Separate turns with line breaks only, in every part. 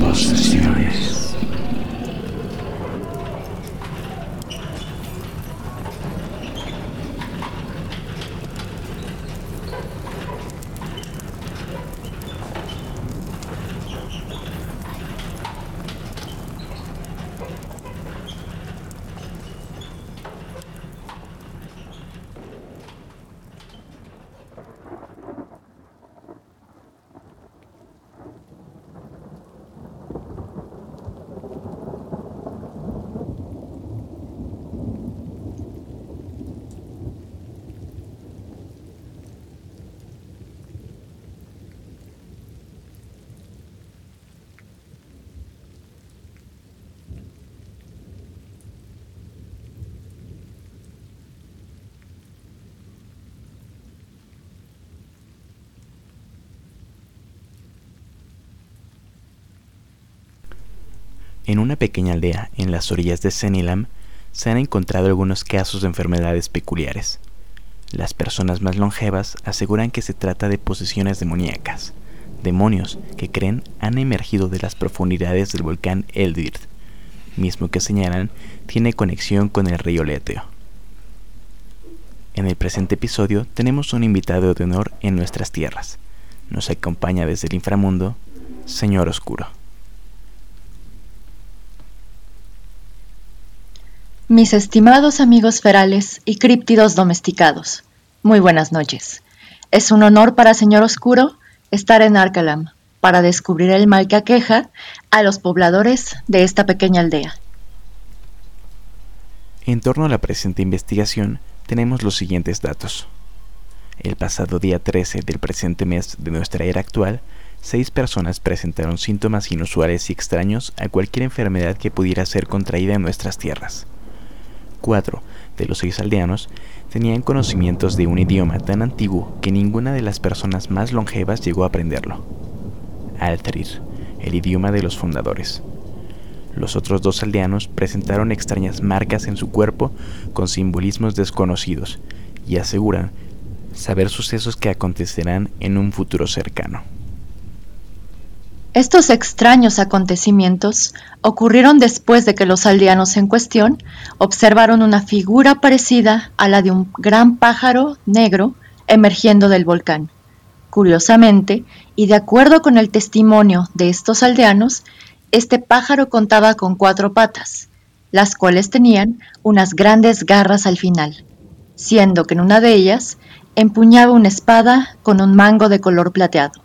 Posesiones. En una pequeña aldea en las orillas de Senilam se han encontrado algunos casos de enfermedades peculiares. Las personas más longevas aseguran que se trata de posesiones demoníacas, demonios que creen han emergido de las profundidades del volcán Eldir, mismo que señalan tiene conexión con el río Leteo. En el presente episodio tenemos un invitado de honor en nuestras tierras. Nos acompaña desde el inframundo, Señor Oscuro.
Mis estimados amigos ferales y críptidos domesticados, muy buenas noches. Es un honor para Señor Oscuro estar en Arcalam para descubrir el mal que aqueja a los pobladores de esta pequeña aldea.
En torno a la presente investigación tenemos los siguientes datos. El pasado día 13 del presente mes de nuestra era actual, seis personas presentaron síntomas inusuales y extraños a cualquier enfermedad que pudiera ser contraída en nuestras tierras cuatro de los seis aldeanos tenían conocimientos de un idioma tan antiguo que ninguna de las personas más longevas llegó a aprenderlo. Altrir, el idioma de los fundadores. Los otros dos aldeanos presentaron extrañas marcas en su cuerpo con simbolismos desconocidos y aseguran saber sucesos que acontecerán en un futuro cercano.
Estos extraños acontecimientos ocurrieron después de que los aldeanos en cuestión observaron una figura parecida a la de un gran pájaro negro emergiendo del volcán. Curiosamente, y de acuerdo con el testimonio de estos aldeanos, este pájaro contaba con cuatro patas, las cuales tenían unas grandes garras al final, siendo que en una de ellas empuñaba una espada con un mango de color plateado.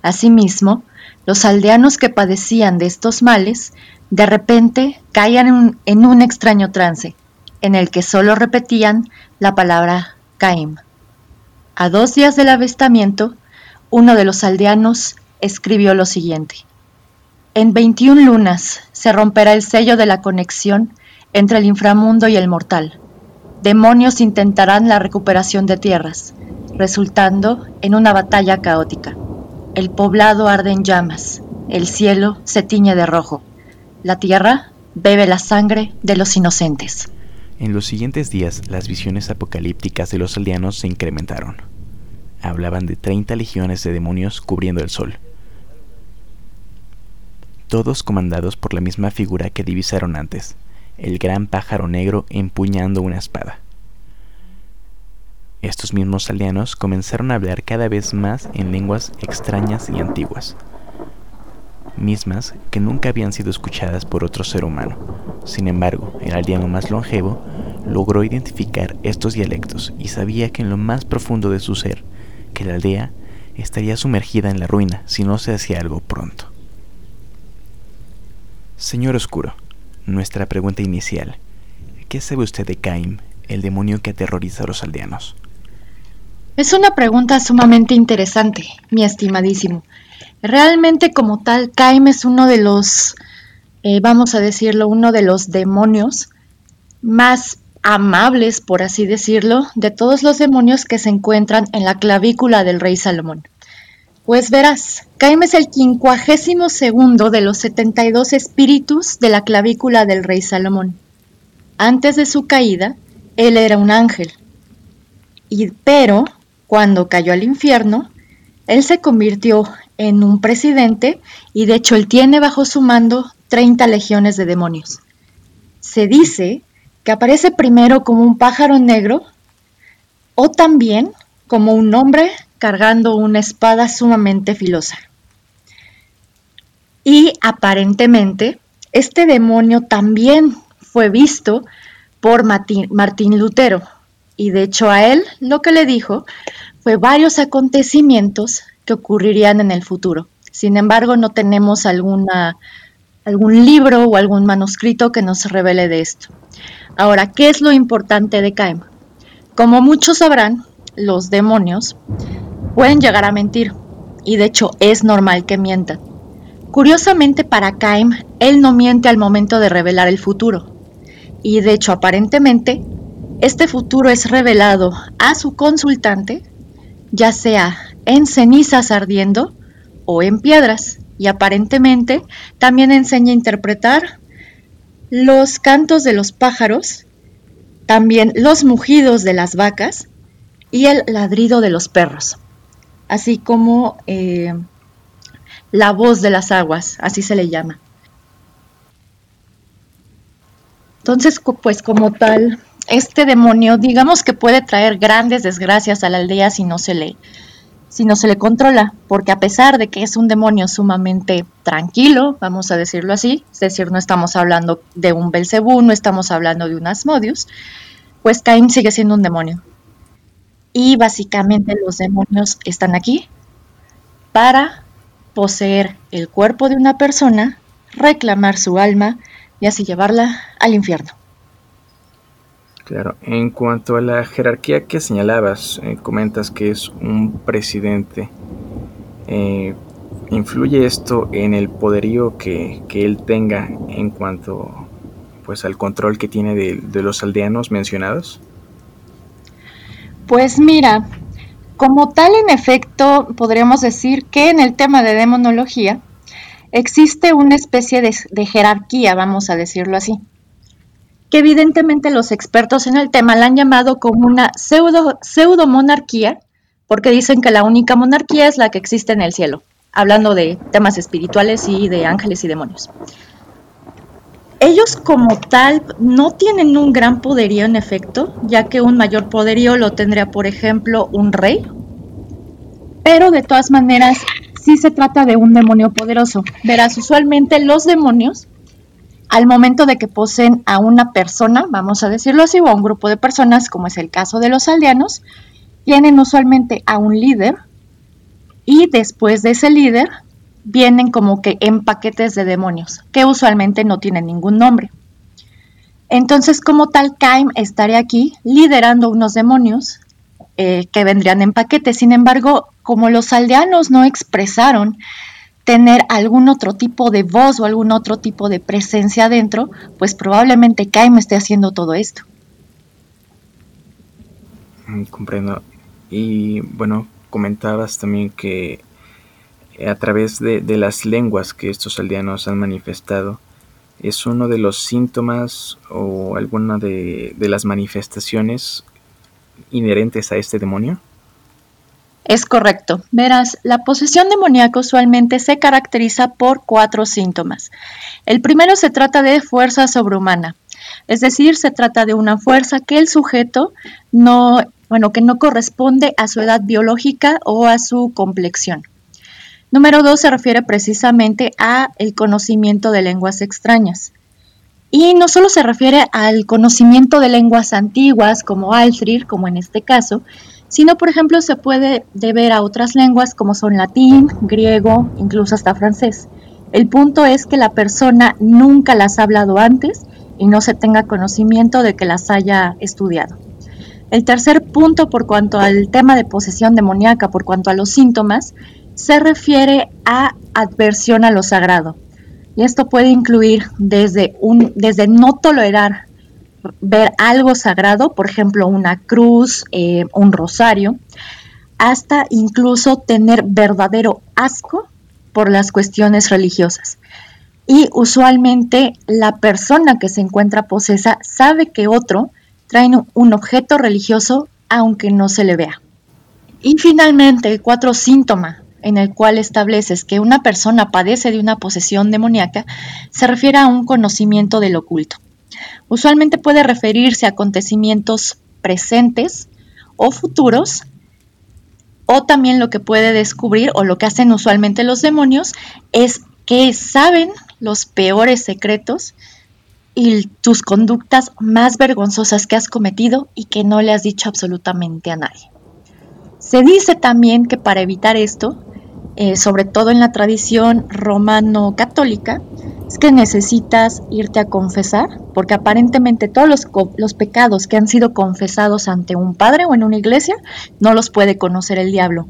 Asimismo, los aldeanos que padecían de estos males de repente caían en un, extraño trance, en el que solo repetían la palabra Caim. A dos días del avistamiento, uno de los aldeanos escribió lo siguiente. En 21 lunas se romperá el sello de la conexión entre el inframundo y el mortal. Demonios intentarán la recuperación de tierras, resultando en una batalla caótica. El poblado arde en llamas, el cielo se tiñe de rojo, la tierra bebe la sangre de los inocentes.
En los siguientes días las visiones apocalípticas de los aldeanos se incrementaron. Hablaban de 30 legiones de demonios cubriendo el sol, todos comandados por la misma figura que divisaron antes, el gran pájaro negro empuñando una espada. Estos mismos aldeanos comenzaron a hablar cada vez más en lenguas extrañas y antiguas, mismas que nunca habían sido escuchadas por otro ser humano. Sin embargo, el aldeano más longevo logró identificar estos dialectos y sabía que en lo más profundo de su ser, que la aldea estaría sumergida en la ruina si no se hacía algo pronto. Señor Oscuro, nuestra pregunta inicial, ¿qué sabe usted de Caim, el demonio que aterroriza a los aldeanos?
Es una pregunta sumamente interesante, mi estimadísimo. Realmente como tal, Caim es uno de los, eh, vamos a decirlo, uno de los demonios más amables, por así decirlo, de todos los demonios que se encuentran en la clavícula del rey Salomón. Pues verás, Caim es el quincuagésimo segundo de los 72 espíritus de la clavícula del rey Salomón. Antes de su caída, él era un ángel. Y, pero cuando cayó al infierno, él se convirtió en un presidente y de hecho él tiene bajo su mando 30 legiones de demonios. Se dice que aparece primero como un pájaro negro o también como un hombre cargando una espada sumamente filosa. Y aparentemente este demonio también fue visto por Martín, Lutero y de hecho a él lo que le dijo fue varios acontecimientos que ocurrirían en el futuro. Sin embargo, no tenemos algún libro o algún manuscrito que nos revele de esto. Ahora, ¿qué es lo importante de Caim? Como muchos sabrán, los demonios pueden llegar a mentir y de hecho es normal que mientan. Curiosamente para Caim, él no miente al momento de revelar el futuro. Y de hecho aparentemente, este futuro es revelado a su consultante, ya sea en cenizas ardiendo o en piedras. Y aparentemente también enseña a interpretar los cantos de los pájaros, también los mugidos de las vacas y el ladrido de los perros, así como eh, la voz de las aguas, así se le llama. Entonces, pues como tal, este demonio, digamos que puede traer grandes desgracias a la aldea si no se le, si no se le controla, porque a pesar de que es un demonio sumamente tranquilo, vamos a decirlo así, es decir, no estamos hablando de un Belcebú, no estamos hablando de un Asmodius, pues Cain sigue siendo un demonio. Y básicamente los demonios están aquí para poseer el cuerpo de una persona, reclamar su alma y así llevarla al infierno.
Claro, en cuanto a la jerarquía que señalabas, eh, comentas que es un presidente. Eh, ¿Influye esto en el poderío que, él tenga en cuanto pues, al control que tiene de los aldeanos mencionados?
Pues mira, como tal en efecto podríamos decir que en el tema de demonología existe una especie de, jerarquía, vamos a decirlo así, que evidentemente los expertos en el tema la han llamado como una pseudo, pseudo monarquía, porque dicen que la única monarquía es la que existe en el cielo, hablando de temas espirituales y de ángeles y demonios ellos como tal no tienen un gran poderío en efecto, ya que un mayor poderío lo tendría, por ejemplo, un rey. Pero de todas maneras, sí se trata de un demonio poderoso. Verás, usualmente los demonios, al momento de que poseen a una persona, vamos a decirlo así, o a un grupo de personas, como es el caso de los aldeanos, tienen usualmente a un líder y después de ese líder vienen como que en paquetes de demonios, que usualmente no tienen ningún nombre. Entonces, como tal, Kaim estaría aquí liderando unos demonios eh, que vendrían en paquetes. Sin embargo, como los aldeanos no expresaron tener algún otro tipo de voz o algún otro tipo de presencia dentro, pues probablemente Kaim esté haciendo todo esto.
Mm, comprendo. Y bueno, comentabas también que eh, a través de, las lenguas que estos aldeanos han manifestado, es uno de los síntomas o alguna de, las manifestaciones inherentes a este demonio?
Es correcto. Verás, la posesión demoníaca usualmente se caracteriza por cuatro síntomas. El primero se trata de fuerza sobrehumana, es decir, se trata de una fuerza que el sujeto no, bueno, que no corresponde a su edad biológica o a su complexión. Número dos se refiere precisamente a el conocimiento de lenguas extrañas. Y no solo se refiere al conocimiento de lenguas antiguas como Altrir, como en este caso, sino por ejemplo se puede deber a otras lenguas como son latín, griego, incluso hasta francés. El punto es que la persona nunca las ha hablado antes y no se tenga conocimiento de que las haya estudiado. El tercer punto por cuanto al tema de posesión demoníaca, por cuanto a los síntomas, se refiere a adversión a lo sagrado. Y esto puede incluir desde, un, desde no tolerar ver algo sagrado, por ejemplo, una cruz, eh, un rosario, hasta incluso tener verdadero asco por las cuestiones religiosas. Y usualmente la persona que se encuentra posesa sabe que otro trae un objeto religioso aunque no se le vea. Y finalmente, el cuatro síntoma en el cual estableces que una persona padece de una posesión demoníaca se refiere a un conocimiento del oculto. Usualmente puede referirse a acontecimientos presentes o futuros, o también lo que puede descubrir o lo que hacen usualmente los demonios es que saben los peores secretos y tus conductas más vergonzosas que has cometido y que no le has dicho absolutamente a nadie. Se dice también que para evitar esto, eh, sobre todo en la tradición romano-católica, es que necesitas irte a confesar, porque aparentemente todos los, los, pecados que han sido confesados ante un padre o en una iglesia no los puede conocer el diablo.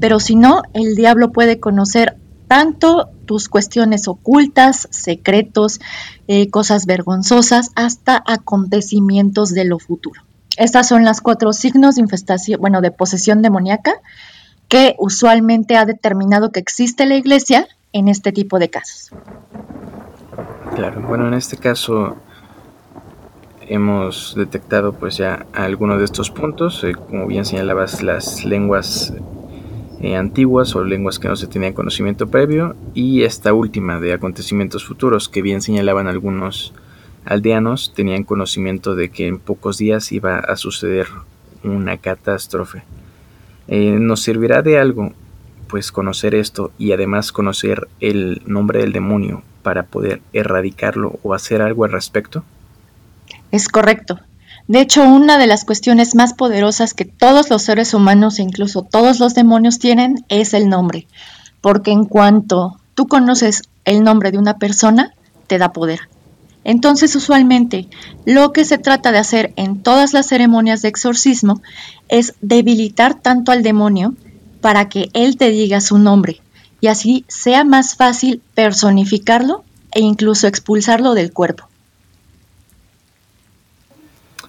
Pero si no, el diablo puede conocer tanto tus cuestiones ocultas, secretos, eh, cosas vergonzosas, hasta acontecimientos de lo futuro. Estas son las cuatro signos de infestación, bueno, de posesión demoníaca que usualmente ha determinado que existe la iglesia en este tipo de casos.
Claro, bueno, en este caso hemos detectado pues ya algunos de estos puntos, eh, como bien señalabas, las lenguas eh, antiguas o lenguas que no se tenían conocimiento previo y esta última de acontecimientos futuros que bien señalaban algunos aldeanos tenían conocimiento de que en pocos días iba a suceder una catástrofe. Eh, nos servirá de algo pues conocer esto y además conocer el nombre del demonio para poder erradicarlo o hacer algo al respecto?
Es correcto. De hecho, una de las cuestiones más poderosas que todos los seres humanos e incluso todos los demonios tienen es el nombre, porque en cuanto tú conoces el nombre de una persona, te da poder. Entonces, usualmente, lo que se trata de hacer en todas las ceremonias de exorcismo es debilitar tanto al demonio para que él te diga su nombre y así sea más fácil personificarlo e incluso expulsarlo del cuerpo.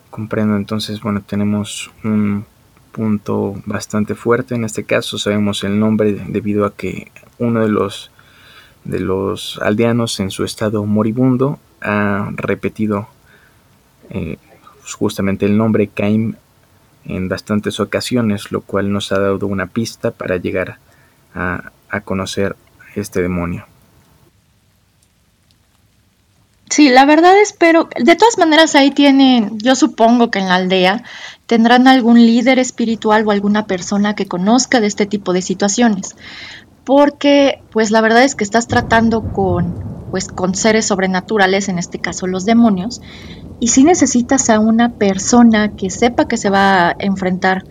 Comprendo, entonces, bueno, tenemos un punto bastante fuerte en este caso, sabemos el nombre debido a que uno de los de los aldeanos en su estado moribundo ha repetido eh, justamente el nombre Caim en bastantes ocasiones, lo cual nos ha dado una pista para llegar a, a conocer este demonio.
Sí, la verdad espero, de todas maneras ahí tienen, yo supongo que en la aldea tendrán algún líder espiritual o alguna persona que conozca de este tipo de situaciones, porque pues la verdad es que estás tratando con pues con seres sobrenaturales, en este caso los demonios, y si necesitas a una persona que sepa que se va a enfrentar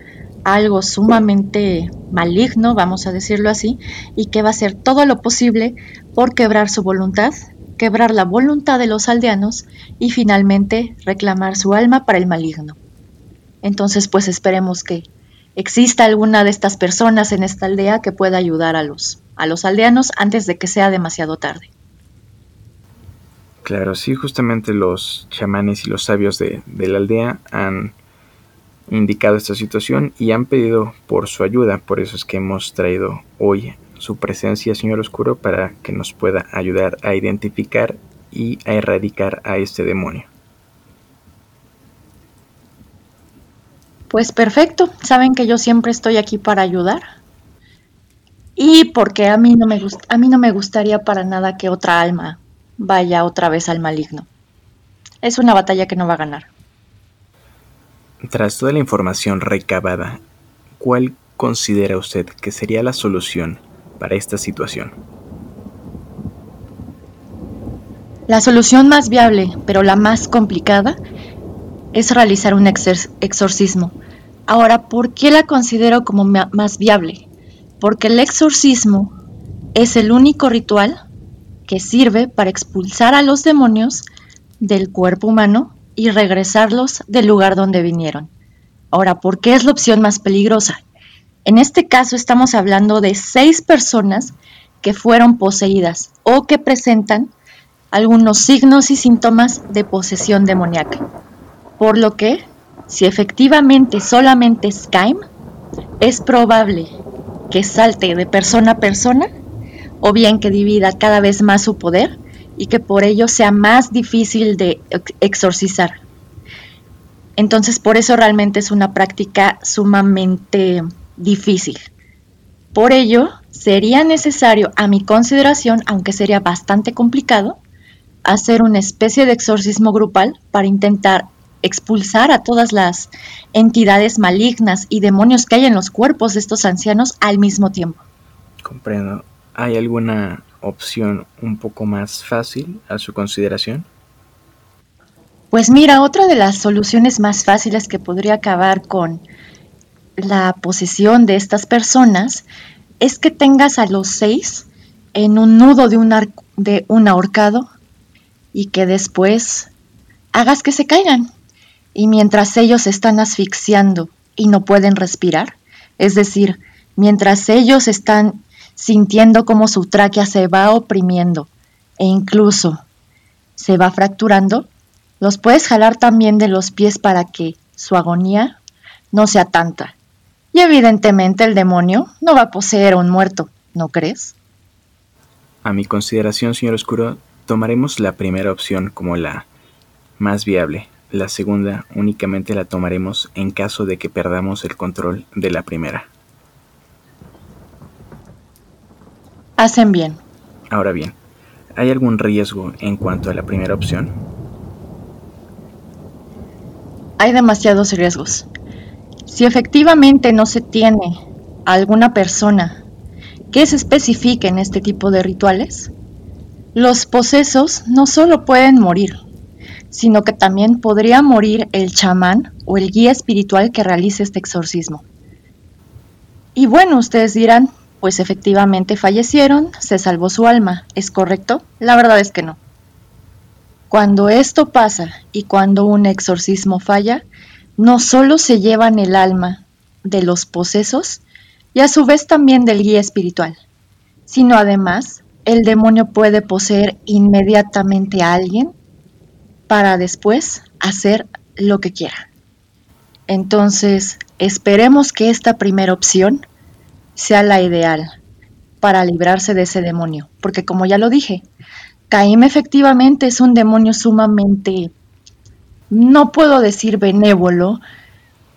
a algo sumamente maligno, vamos a decirlo así, y que va a hacer todo lo posible por quebrar su voluntad quebrar la voluntad de los aldeanos y finalmente reclamar su alma para el maligno. Entonces, pues esperemos que exista alguna de estas personas en esta aldea que pueda ayudar a los, a los aldeanos antes de que sea demasiado tarde.
Claro, sí, justamente los chamanes y los sabios de, de la aldea han indicado esta situación y han pedido por su ayuda, por eso es que hemos traído hoy su presencia, Señor Oscuro, para que nos pueda ayudar a identificar y a erradicar a este demonio.
Pues perfecto, saben que yo siempre estoy aquí para ayudar. Y porque a mí no me a mí no me gustaría para nada que otra alma vaya otra vez al maligno. Es una batalla que no va a ganar.
Tras toda la información recabada, ¿cuál considera usted que sería la solución para esta situación?
La solución más viable, pero la más complicada, es realizar un exorcismo. Ahora, ¿por qué la considero como más viable? Porque el exorcismo es el único ritual que sirve para expulsar a los demonios del cuerpo humano y regresarlos del lugar donde vinieron. Ahora, ¿por qué es la opción más peligrosa? En este caso estamos hablando de seis personas que fueron poseídas o que presentan algunos signos y síntomas de posesión demoníaca. Por lo que, si efectivamente solamente Caim, es probable que salte de persona a persona o bien que divida cada vez más su poder y que por ello sea más difícil de exorcizar. Entonces, por eso realmente es una práctica sumamente difícil. Por ello, sería necesario, a mi consideración, aunque sería bastante complicado, hacer una especie de exorcismo grupal para intentar expulsar a todas las entidades malignas y demonios que hay en los cuerpos de estos ancianos al mismo tiempo.
Comprendo. ¿Hay alguna opción un poco más fácil a su consideración?
Pues mira, otra de las soluciones más fáciles que podría acabar con la posesión de estas personas es que tengas a los seis en un nudo de un, de un ahorcado y que después hagas que se caigan. Y mientras ellos están asfixiando y no pueden respirar, es decir, mientras ellos están sintiendo como su tráquea se va oprimiendo e incluso se va fracturando, los puedes jalar también de los pies para que su agonía no sea tanta. Y evidentemente el demonio no va a poseer a un muerto, ¿no crees?
A mi consideración, señor Oscuro, tomaremos la primera opción como la más viable. La segunda únicamente la tomaremos en caso de que perdamos el control de la primera.
Hacen bien.
Ahora bien, ¿hay algún riesgo en cuanto a la primera opción?
Hay demasiados riesgos. Si efectivamente no se tiene a alguna persona que se especifique en este tipo de rituales, los posesos no solo pueden morir, sino que también podría morir el chamán o el guía espiritual que realice este exorcismo. Y bueno, ustedes dirán, pues efectivamente fallecieron, se salvó su alma, ¿es correcto? La verdad es que no. Cuando esto pasa y cuando un exorcismo falla, no solo se llevan el alma de los posesos y a su vez también del guía espiritual, sino además el demonio puede poseer inmediatamente a alguien para después hacer lo que quiera. Entonces, esperemos que esta primera opción sea la ideal para librarse de ese demonio, porque como ya lo dije, Caim efectivamente es un demonio sumamente, no puedo decir benévolo,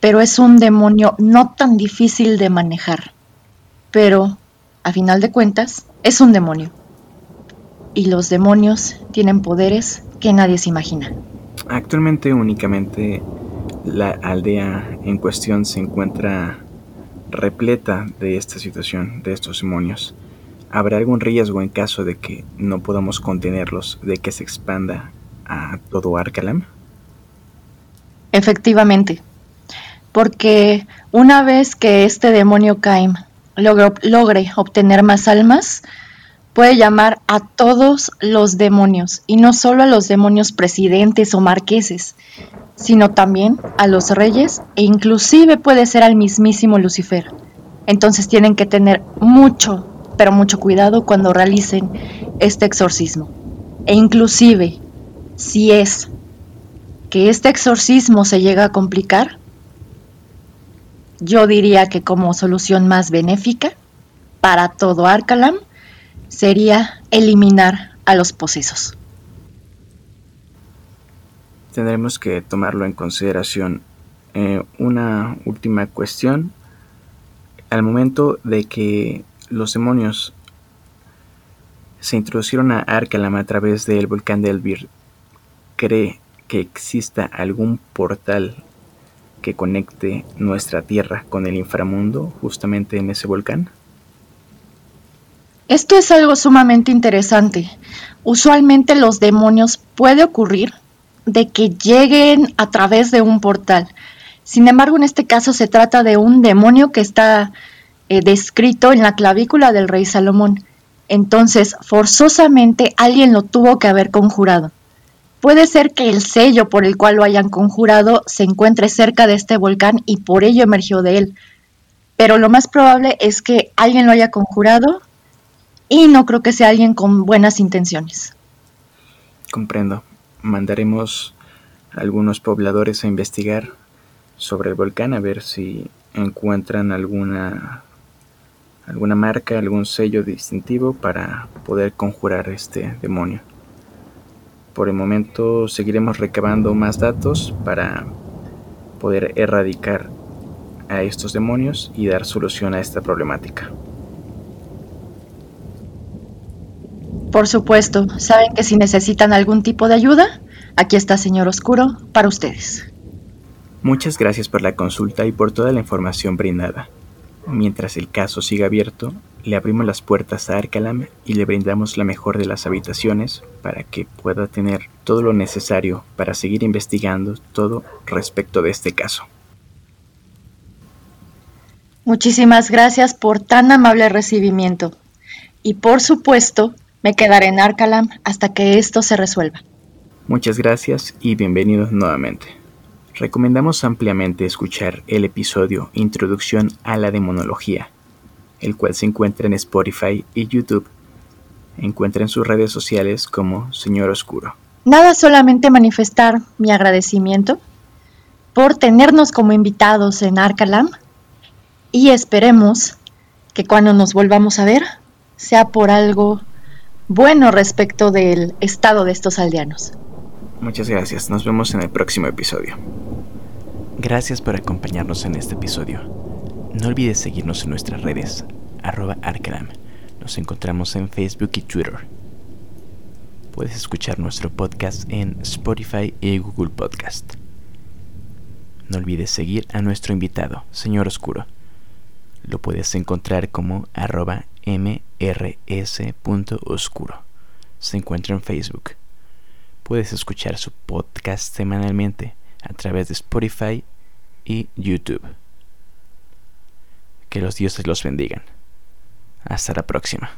pero es un demonio no tan difícil de manejar. Pero, a final de cuentas, es un demonio. Y los demonios tienen poderes que nadie se imagina.
Actualmente únicamente la aldea en cuestión se encuentra repleta de esta situación, de estos demonios. ¿Habrá algún riesgo en caso de que no podamos contenerlos, de que se expanda a todo Arcalam?
Efectivamente, porque una vez que este demonio Caim logre obtener más almas, puede llamar a todos los demonios, y no solo a los demonios presidentes o marqueses, sino también a los reyes e inclusive puede ser al mismísimo Lucifer. Entonces tienen que tener mucho, pero mucho cuidado cuando realicen este exorcismo. E inclusive, si es que este exorcismo se llega a complicar, yo diría que como solución más benéfica para todo Arcalam sería eliminar a los posesos.
Tendremos que tomarlo en consideración. Eh, una última cuestión. Al momento de que los demonios se introducieron a Arcalam a través del volcán de Elvir, ¿cree que exista algún portal que conecte nuestra Tierra con el inframundo justamente en ese volcán?
Esto es algo sumamente interesante. Usualmente los demonios puede ocurrir de que lleguen a través de un portal. Sin embargo, en este caso se trata de un demonio que está eh, descrito en la clavícula del rey Salomón. Entonces, forzosamente alguien lo tuvo que haber conjurado. Puede ser que el sello por el cual lo hayan conjurado se encuentre cerca de este volcán y por ello emergió de él. Pero lo más probable es que alguien lo haya conjurado y no creo que sea alguien con buenas intenciones.
Comprendo. Mandaremos a algunos pobladores a investigar sobre el volcán a ver si encuentran alguna alguna marca, algún sello distintivo para poder conjurar este demonio. Por el momento seguiremos recabando más datos para poder erradicar a estos demonios y dar solución a esta problemática.
Por supuesto, saben que si necesitan algún tipo de ayuda, aquí está Señor Oscuro para ustedes.
Muchas gracias por la consulta y por toda la información brindada. Mientras el caso siga abierto, le abrimos las puertas a Arcalam y le brindamos la mejor de las habitaciones para que pueda tener todo lo necesario para seguir investigando todo respecto de este caso.
Muchísimas gracias por tan amable recibimiento. Y por supuesto, me quedaré en Arcalam hasta que esto se resuelva.
Muchas gracias y bienvenidos nuevamente. Recomendamos ampliamente escuchar el episodio Introducción a la Demonología el cual se encuentra en Spotify y YouTube. Encuentra en sus redes sociales como Señor Oscuro.
Nada solamente manifestar mi agradecimiento por tenernos como invitados en Arcalam y esperemos que cuando nos volvamos a ver sea por algo bueno respecto del estado de estos aldeanos.
Muchas gracias, nos vemos en el próximo episodio. Gracias por acompañarnos en este episodio. No olvides seguirnos en nuestras redes, arroba Arkham. Nos encontramos en Facebook y Twitter. Puedes escuchar nuestro podcast en Spotify y Google Podcast. No olvides seguir a nuestro invitado, Señor Oscuro. Lo puedes encontrar como arroba mrs.oscuro. Se encuentra en Facebook. Puedes escuchar su podcast semanalmente a través de Spotify y YouTube. Que los dioses los bendigan. Hasta la próxima.